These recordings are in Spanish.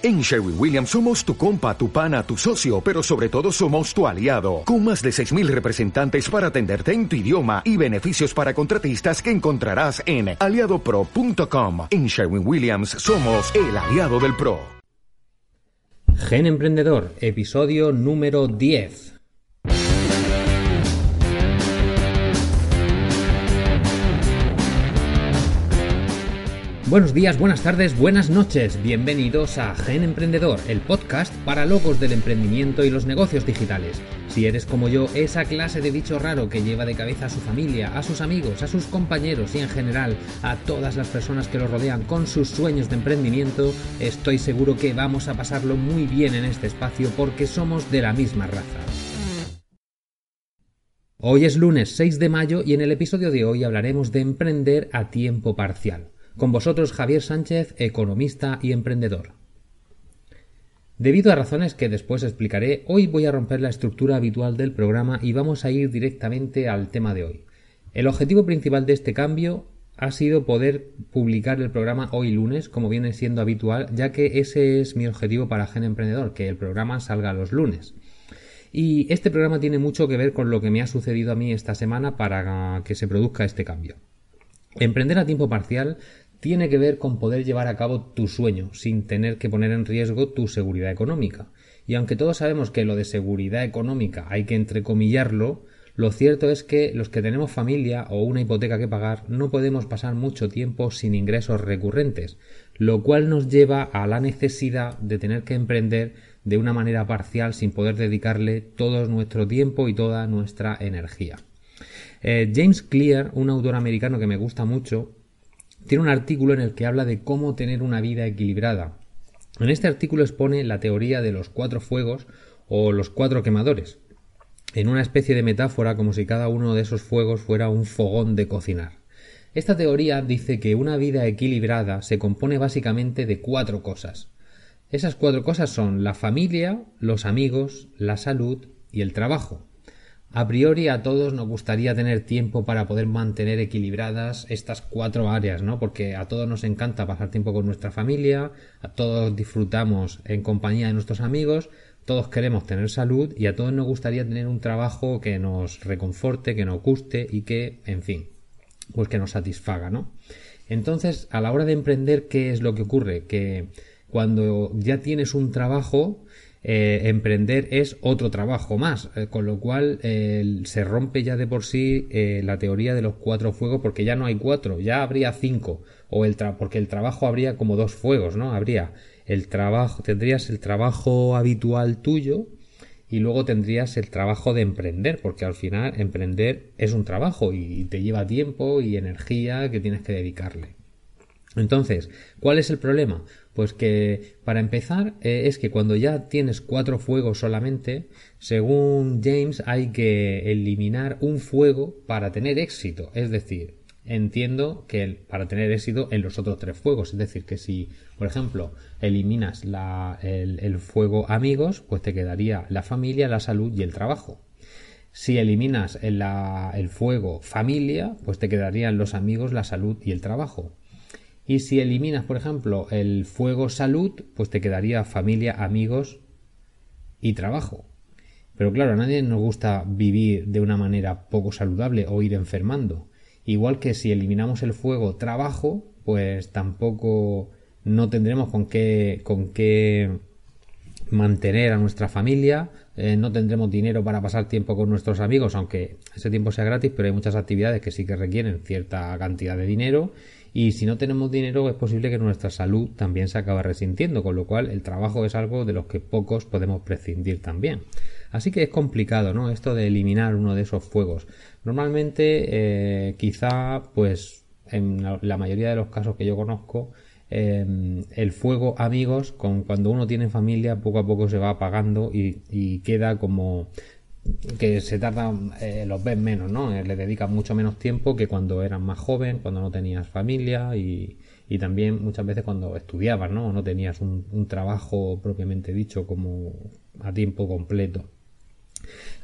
En Sherwin Williams somos tu compa, tu pana, tu socio, pero sobre todo somos tu aliado, con más de 6.000 representantes para atenderte en tu idioma y beneficios para contratistas que encontrarás en aliadopro.com. En Sherwin Williams somos el aliado del PRO. Gen Emprendedor, episodio número 10. Buenos días, buenas tardes, buenas noches. Bienvenidos a Gen Emprendedor, el podcast para locos del emprendimiento y los negocios digitales. Si eres como yo, esa clase de bicho raro que lleva de cabeza a su familia, a sus amigos, a sus compañeros y en general a todas las personas que lo rodean con sus sueños de emprendimiento, estoy seguro que vamos a pasarlo muy bien en este espacio porque somos de la misma raza. Hoy es lunes 6 de mayo y en el episodio de hoy hablaremos de emprender a tiempo parcial. Con vosotros Javier Sánchez, economista y emprendedor. Debido a razones que después explicaré, hoy voy a romper la estructura habitual del programa y vamos a ir directamente al tema de hoy. El objetivo principal de este cambio ha sido poder publicar el programa hoy lunes, como viene siendo habitual, ya que ese es mi objetivo para Gen Emprendedor, que el programa salga los lunes. Y este programa tiene mucho que ver con lo que me ha sucedido a mí esta semana para que se produzca este cambio. Emprender a tiempo parcial tiene que ver con poder llevar a cabo tu sueño sin tener que poner en riesgo tu seguridad económica. Y aunque todos sabemos que lo de seguridad económica hay que entrecomillarlo, lo cierto es que los que tenemos familia o una hipoteca que pagar no podemos pasar mucho tiempo sin ingresos recurrentes, lo cual nos lleva a la necesidad de tener que emprender de una manera parcial sin poder dedicarle todo nuestro tiempo y toda nuestra energía. Eh, James Clear, un autor americano que me gusta mucho, tiene un artículo en el que habla de cómo tener una vida equilibrada. En este artículo expone la teoría de los cuatro fuegos o los cuatro quemadores, en una especie de metáfora como si cada uno de esos fuegos fuera un fogón de cocinar. Esta teoría dice que una vida equilibrada se compone básicamente de cuatro cosas. Esas cuatro cosas son la familia, los amigos, la salud y el trabajo. A priori a todos nos gustaría tener tiempo para poder mantener equilibradas estas cuatro áreas, ¿no? Porque a todos nos encanta pasar tiempo con nuestra familia, a todos disfrutamos en compañía de nuestros amigos, todos queremos tener salud y a todos nos gustaría tener un trabajo que nos reconforte, que nos guste y que, en fin, pues que nos satisfaga, ¿no? Entonces, a la hora de emprender, ¿qué es lo que ocurre? Que cuando ya tienes un trabajo, eh, emprender es otro trabajo más, eh, con lo cual se rompe ya de por sí eh, la teoría de los cuatro fuegos porque ya no hay cuatro, ya habría cinco, o el porque el trabajo habría como dos fuegos, ¿no? Habría el trabajo, tendrías el trabajo habitual tuyo y luego tendrías el trabajo de emprender, porque al final emprender es un trabajo y te lleva tiempo y energía que tienes que dedicarle. Entonces, ¿cuál es el problema? Pues que para empezar eh, es que cuando ya tienes cuatro fuegos solamente, según James hay que eliminar un fuego para tener éxito. Es decir, entiendo que para tener éxito en los otros tres fuegos. Es decir, que si, por ejemplo, eliminas el, fuego amigos, pues te quedaría la familia, la salud y el trabajo. Si eliminas el fuego familia, pues te quedarían los amigos, la salud y el trabajo. Y si eliminas, por ejemplo, el fuego salud, pues te quedaría familia, amigos y trabajo. Pero claro, a nadie nos gusta vivir de una manera poco saludable o ir enfermando. Igual que si eliminamos el fuego trabajo, pues tampoco no tendremos con qué, con qué mantener a nuestra familia, eh, no tendremos dinero para pasar tiempo con nuestros amigos, aunque ese tiempo sea gratis, pero hay muchas actividades que sí que requieren cierta cantidad de dinero y si no tenemos dinero es posible que nuestra salud también se acabe resintiendo, con lo cual el trabajo es algo de los que pocos podemos prescindir también. Así que es complicado, ¿no? Esto de eliminar uno de esos fuegos. Normalmente, eh, quizá, pues, en la mayoría de los casos que yo conozco, em, el fuego amigos, con cuando uno tiene familia, poco a poco se va apagando y, y queda como que se tarda, eh, los ves menos, ¿no? Eh, le dedicas mucho menos tiempo que cuando eras más joven, cuando no tenías familia y, y también muchas veces cuando estudiabas, ¿no? No tenías un, trabajo propiamente dicho como a tiempo completo.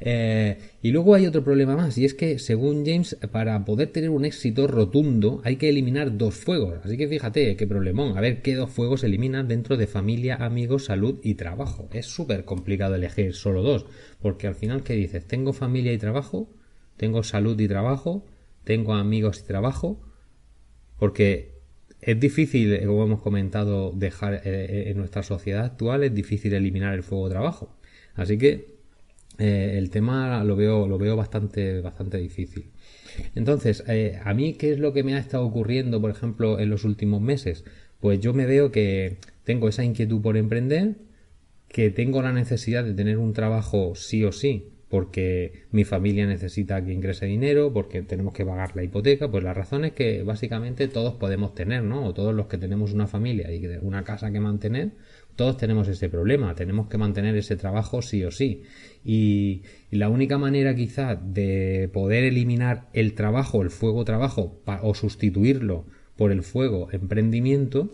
Eh, y luego hay otro problema más, y es que, según James, para poder tener un éxito rotundo hay que eliminar dos fuegos. Así que fíjate, qué problemón. A ver qué dos fuegos eliminan dentro de familia, amigos, salud y trabajo. Es súper complicado elegir solo dos, porque al final, ¿qué dices? ¿Tengo familia y trabajo? ¿Tengo salud y trabajo? ¿Tengo amigos y trabajo? Porque es difícil, como hemos comentado, dejar eh, eh, en nuestra sociedad actual, es difícil eliminar el fuego trabajo. Así que eh, el tema lo veo, lo veo bastante, bastante difícil. Entonces, a mí, ¿qué es lo que me ha estado ocurriendo, por ejemplo, en los últimos meses? Pues yo me veo que tengo esa inquietud por emprender, que tengo la necesidad de tener un trabajo sí o sí, porque mi familia necesita que ingrese dinero, porque tenemos que pagar la hipoteca, pues la razón es que básicamente todos podemos tener, ¿no? O todos los que tenemos una familia y una casa que mantener, todos tenemos ese problema, tenemos que mantener ese trabajo sí o sí. Y, la única manera quizá de poder eliminar el trabajo, el fuego trabajo, o sustituirlo por el fuego emprendimiento,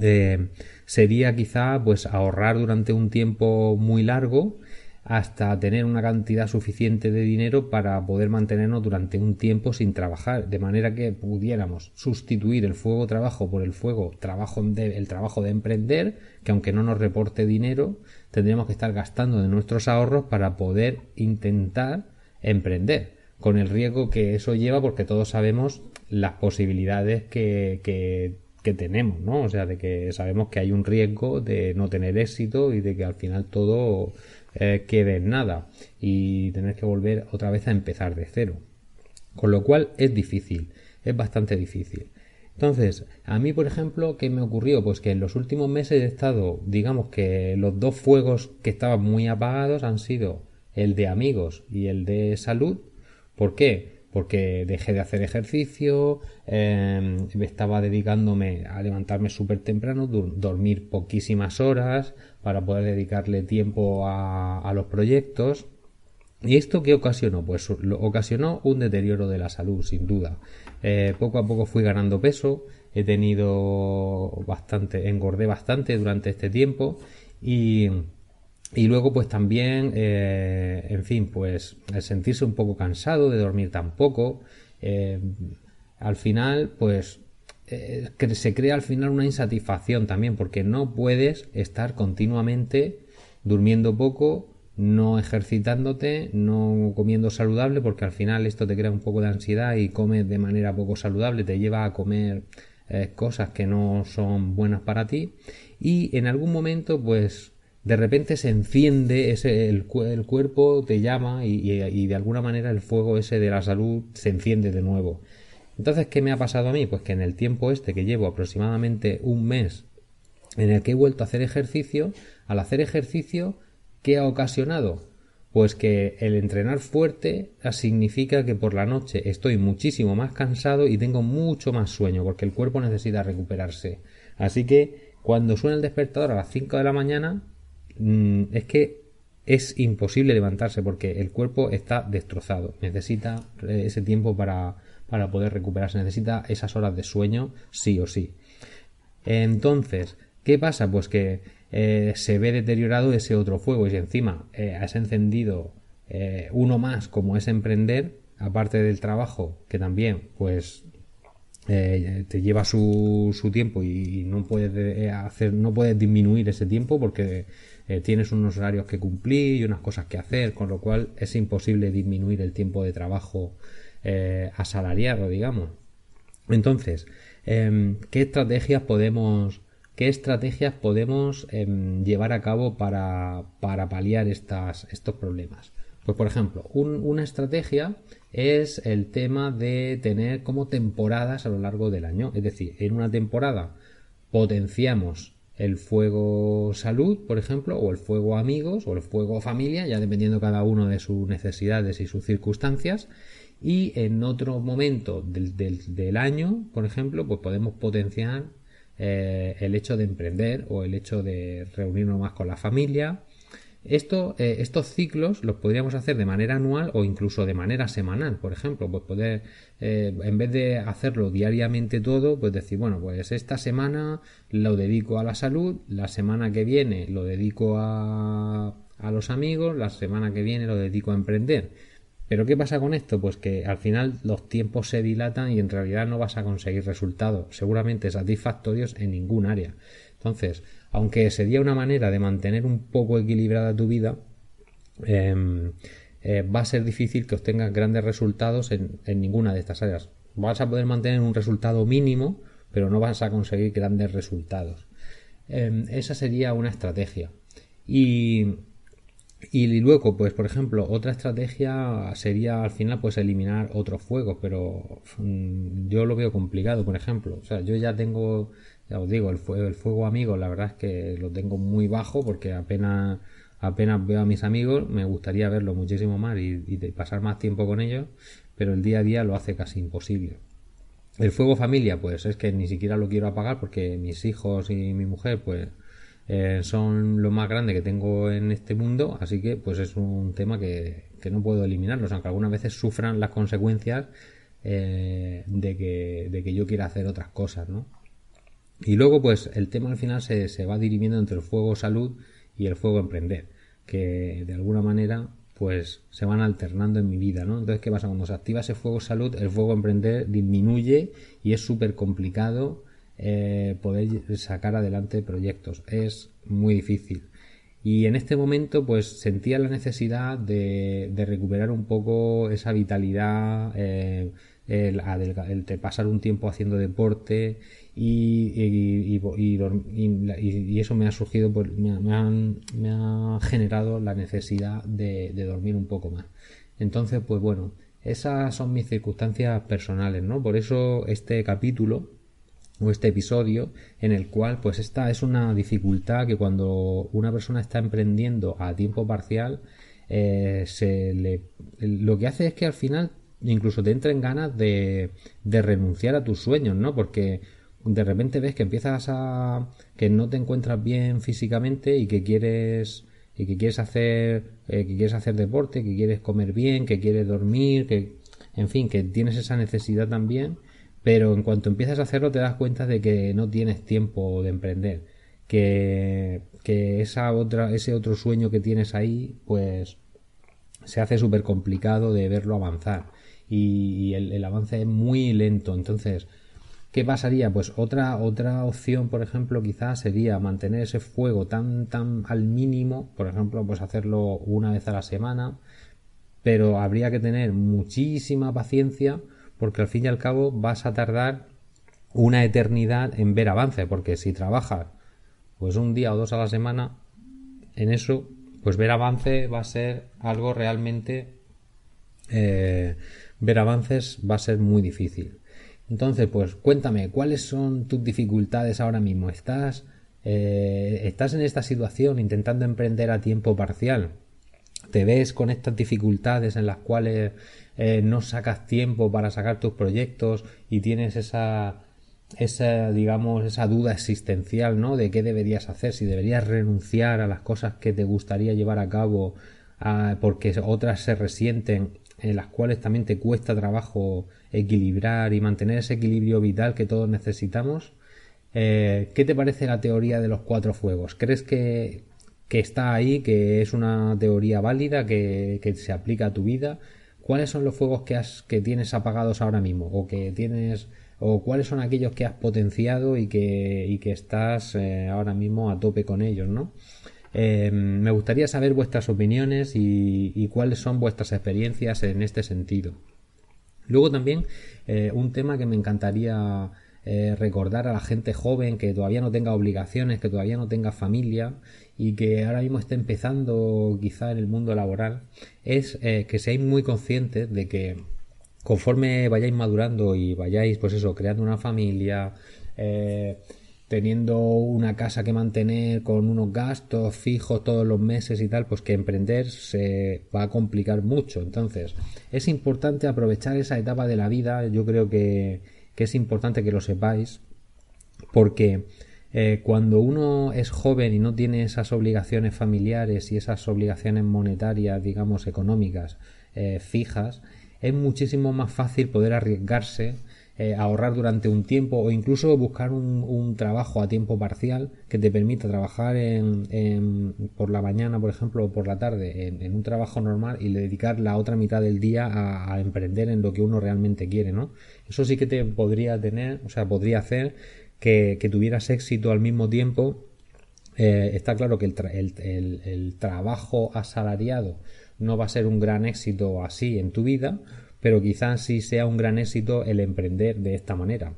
eh, sería quizá pues ahorrar durante un tiempo muy largo hasta tener una cantidad suficiente de dinero para poder mantenernos durante un tiempo sin trabajar, de manera que pudiéramos sustituir el fuego trabajo por el fuego trabajo de, el trabajo de emprender, que aunque no nos reporte dinero, tendríamos que estar gastando de nuestros ahorros para poder intentar emprender, con el riesgo que eso lleva, porque todos sabemos las posibilidades que, que que tenemos, ¿no? O sea, de que sabemos que hay un riesgo de no tener éxito y de que al final todo eh, quede nada y tener que volver otra vez a empezar de cero. Con lo cual es difícil, es bastante difícil. Entonces, a mí, por ejemplo, ¿qué me ocurrió? Pues que en los últimos meses he estado, digamos que los dos fuegos que estaban muy apagados han sido el de amigos y el de salud. ¿Por qué? Porque dejé de hacer ejercicio, eh, estaba dedicándome a levantarme súper temprano, dormir poquísimas horas, para poder dedicarle tiempo a, los proyectos. ¿Y esto qué ocasionó? Pues lo ocasionó un deterioro de la salud, sin duda. Eh, poco a poco fui ganando peso, he tenido bastante, engordé bastante durante este tiempo y, y luego pues también, eh, en fin, pues el sentirse un poco cansado de dormir tan poco, eh, al final pues eh, se crea al final una insatisfacción también, porque no puedes estar continuamente durmiendo poco, no ejercitándote, no comiendo saludable, porque al final esto te crea un poco de ansiedad y comes de manera poco saludable, te lleva a comer cosas que no son buenas para ti. Y en algún momento pues de repente se enciende ese, el, cuerpo te llama y de alguna manera el fuego ese de la salud se enciende de nuevo entonces, ¿qué me ha pasado a mí? Pues que en el tiempo este que llevo aproximadamente un mes en el que he vuelto a hacer ejercicio, al hacer ejercicio, ¿qué ha ocasionado? Pues que el entrenar fuerte significa que por la noche estoy muchísimo más cansado y tengo mucho más sueño, porque el cuerpo necesita recuperarse. Así que cuando suena el despertador a las 5 de la mañana, mm, es que es imposible levantarse porque el cuerpo está destrozado. Necesita eh, ese tiempo para, para poder recuperarse. Necesita esas horas de sueño sí o sí. Entonces, ¿qué pasa? Pues que eh, se ve deteriorado ese otro fuego y si encima eh, has encendido uno más como es emprender, aparte del trabajo que también pues te lleva su, su tiempo y, no puedes hacer no puedes disminuir ese tiempo porque tienes unos horarios que cumplir y unas cosas que hacer con lo cual es imposible disminuir el tiempo de trabajo eh, asalariado, digamos. Entonces, em, ¿qué estrategias podemos, qué estrategias podemos em, llevar a cabo para, para paliar estas, estos problemas? Pues, por ejemplo, una estrategia es el tema de tener como temporadas a lo largo del año. Es decir, en una temporada potenciamos el fuego salud, por ejemplo, o el fuego amigos, o el fuego familia, ya dependiendo cada uno de sus necesidades y sus circunstancias y en otro momento del, del, año, por ejemplo, pues podemos potenciar eh, el hecho de emprender o el hecho de reunirnos más con la familia. Esto, eh, estos ciclos los podríamos hacer de manera anual o incluso de manera semanal, por ejemplo, pues poder, eh, en vez de hacerlo diariamente todo, pues decir, bueno, pues esta semana lo dedico a la salud, la semana que viene lo dedico a, a los amigos, la semana que viene lo dedico a emprender. Pero ¿qué pasa con esto? Pues que al final los tiempos se dilatan y en realidad no vas a conseguir resultados seguramente satisfactorios en ningún área. Entonces, aunque sería una manera de mantener un poco equilibrada tu vida, em, eh, va a ser difícil que obtengas grandes resultados en, ninguna de estas áreas. Vas a poder mantener un resultado mínimo, pero no vas a conseguir grandes resultados. Em, esa sería una estrategia. Y, y luego, pues por ejemplo, otra estrategia sería al final pues eliminar otros fuegos, pero mm, yo lo veo complicado, por ejemplo. O sea, yo ya tengo, os digo, el fuego, amigo, la verdad es que lo tengo muy bajo porque apenas apenas veo a mis amigos, me gustaría verlo muchísimo más y, pasar más tiempo con ellos, pero el día a día lo hace casi imposible. El fuego familia, pues es que ni siquiera lo quiero apagar porque mis hijos y mi mujer, pues eh, son lo más grande que tengo en este mundo, así que pues es un tema que, no puedo eliminarlos, aunque algunas veces sufran las consecuencias eh, de, que, de que yo quiera hacer otras cosas, ¿no? Y luego, pues el tema al final se, se va dirimiendo entre el fuego salud y el fuego emprender, que de alguna manera pues se van alternando en mi vida, ¿no? Entonces, ¿qué pasa? Cuando se activa ese fuego salud, el fuego emprender disminuye y es súper complicado eh, poder sacar adelante proyectos. Es muy difícil. Y en este momento, pues sentía la necesidad de, recuperar un poco esa vitalidad, eh, el, el, de pasar un tiempo haciendo deporte y, y, eso me ha surgido, me, ha, generado la necesidad de, dormir un poco más. Entonces, pues bueno, esas son mis circunstancias personales, ¿no? Por eso este capítulo o este episodio en el cual pues esta es una dificultad que cuando una persona está emprendiendo a tiempo parcial eh, se le, lo que hace es que al final incluso te entren ganas de, de renunciar a tus sueños, ¿no? Porque de repente ves que empiezas a que no te encuentras bien físicamente y que quieres y que quieres hacer eh, que quieres hacer deporte que quieres comer bien que quieres dormir que en fin que tienes esa necesidad también pero en cuanto empiezas a hacerlo te das cuenta de que no tienes tiempo de emprender que, que esa otra ese otro sueño que tienes ahí pues se hace súper complicado de verlo avanzar. Y, el, el avance es muy lento. Entonces ¿Qué pasaría? Pues otra, otra opción, por ejemplo, quizás sería mantener ese fuego tan, tan al mínimo, por ejemplo, pues hacerlo una vez a la semana, pero habría que tener muchísima paciencia porque al fin y al cabo vas a tardar una eternidad en ver avance, porque si trabajas pues un día o dos a la semana en eso, pues ver avance va a ser algo realmente eh, ver avances va a ser muy difícil. Entonces, pues cuéntame, ¿cuáles son tus dificultades ahora mismo? ¿Estás, eh, ¿Estás en esta situación intentando emprender a tiempo parcial? ¿Te ves con estas dificultades en las cuales eh, no sacas tiempo para sacar tus proyectos y tienes esa, esa, digamos, esa duda existencial, ¿no? De qué deberías hacer, si deberías renunciar a las cosas que te gustaría llevar a cabo ah, porque otras se resienten, en las cuales también te cuesta trabajo equilibrar y mantener ese equilibrio vital que todos necesitamos. Eh, ¿Qué te parece la teoría de los cuatro fuegos? ¿Crees que, está ahí, que es una teoría válida, que, se aplica a tu vida? ¿Cuáles son los fuegos que, has, que tienes apagados ahora mismo? ¿O que tienes o cuáles son aquellos que has potenciado y que, y que estás eh, ahora mismo a tope con ellos, ¿no? Eh, me gustaría saber vuestras opiniones y, cuáles son vuestras experiencias en este sentido. Luego también eh, un tema que me encantaría eh, recordar a la gente joven que todavía no tenga obligaciones, que todavía no tenga familia y que ahora mismo esté empezando quizá en el mundo laboral, es eh, que seáis muy conscientes de que conforme vayáis madurando y vayáis pues eso, creando una familia, teniendo una casa que mantener con unos gastos fijos todos los meses y tal, pues que emprender se va a complicar mucho. Entonces, es importante aprovechar esa etapa de la vida, yo creo que, es importante que lo sepáis, porque eh, cuando uno es joven y no tiene esas obligaciones familiares y esas obligaciones monetarias, digamos, económicas, eh, fijas, es muchísimo más fácil poder arriesgarse eh, ahorrar durante un tiempo o incluso buscar un, trabajo a tiempo parcial que te permita trabajar en, por la mañana, por ejemplo, o por la tarde en, un trabajo normal y dedicar la otra mitad del día a, emprender en lo que uno realmente quiere, ¿no? Eso sí que te podría tener, o sea, podría hacer que, tuvieras éxito al mismo tiempo. Eh, está claro que el, el trabajo asalariado no va a ser un gran éxito así en tu vida, pero quizás sí sea un gran éxito el emprender de esta manera.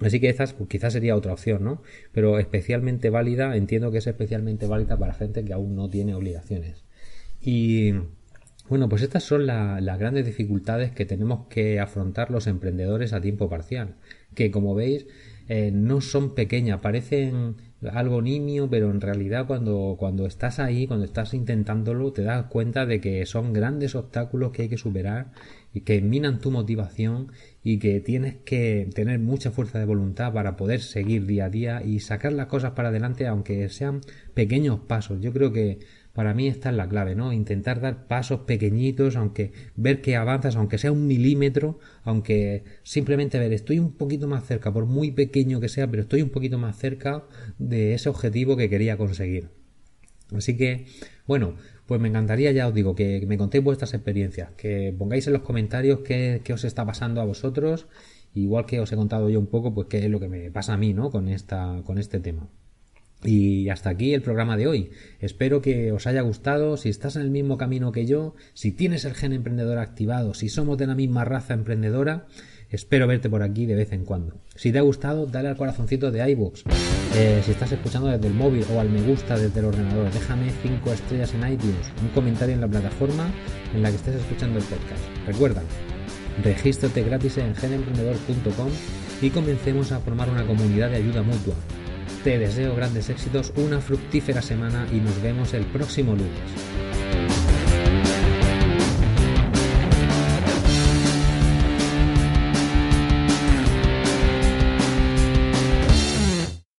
Así que pues quizás sería otra opción, ¿no? Pero especialmente válida, entiendo que es especialmente válida para gente que aún no tiene obligaciones. Y bueno, pues estas son las grandes dificultades que tenemos que afrontar los emprendedores a tiempo parcial, que como veis eh, no son pequeñas, parecen algo nimio, pero en realidad cuando, cuando estás ahí, cuando estás intentándolo, te das cuenta de que son grandes obstáculos que hay que superar y que minan tu motivación y que tienes que tener mucha fuerza de voluntad para poder seguir día a día y sacar las cosas para adelante aunque sean pequeños pasos. Yo creo que para mí esta es la clave, ¿no? Intentar dar pasos pequeñitos, aunque ver que avanzas, aunque sea un milímetro, aunque simplemente ver, estoy un poquito más cerca, por muy pequeño que sea, pero estoy un poquito más cerca de ese objetivo que quería conseguir. Así que, bueno, pues me encantaría, ya os digo, que me contéis vuestras experiencias, que pongáis en los comentarios qué, os está pasando a vosotros, igual que os he contado yo un poco, pues qué es lo que me pasa a mí, ¿no? Con esta, con este tema. Y hasta aquí el programa de hoy. Espero que os haya gustado. Si estás en el mismo camino que yo, si tienes el gen emprendedor activado, si somos de la misma raza emprendedora, Espero verte por aquí de vez en cuando. Si te ha gustado, dale al corazoncito de iVoox. Eh, si estás escuchando desde el móvil o al me gusta desde el ordenador, déjame 5 estrellas en iTunes, un comentario en la plataforma en la que estés escuchando el podcast. Recuerda, regístrate gratis en genemprendedor.com y comencemos a formar una comunidad de ayuda mutua. Te deseo grandes éxitos, una fructífera semana y nos vemos el próximo lunes.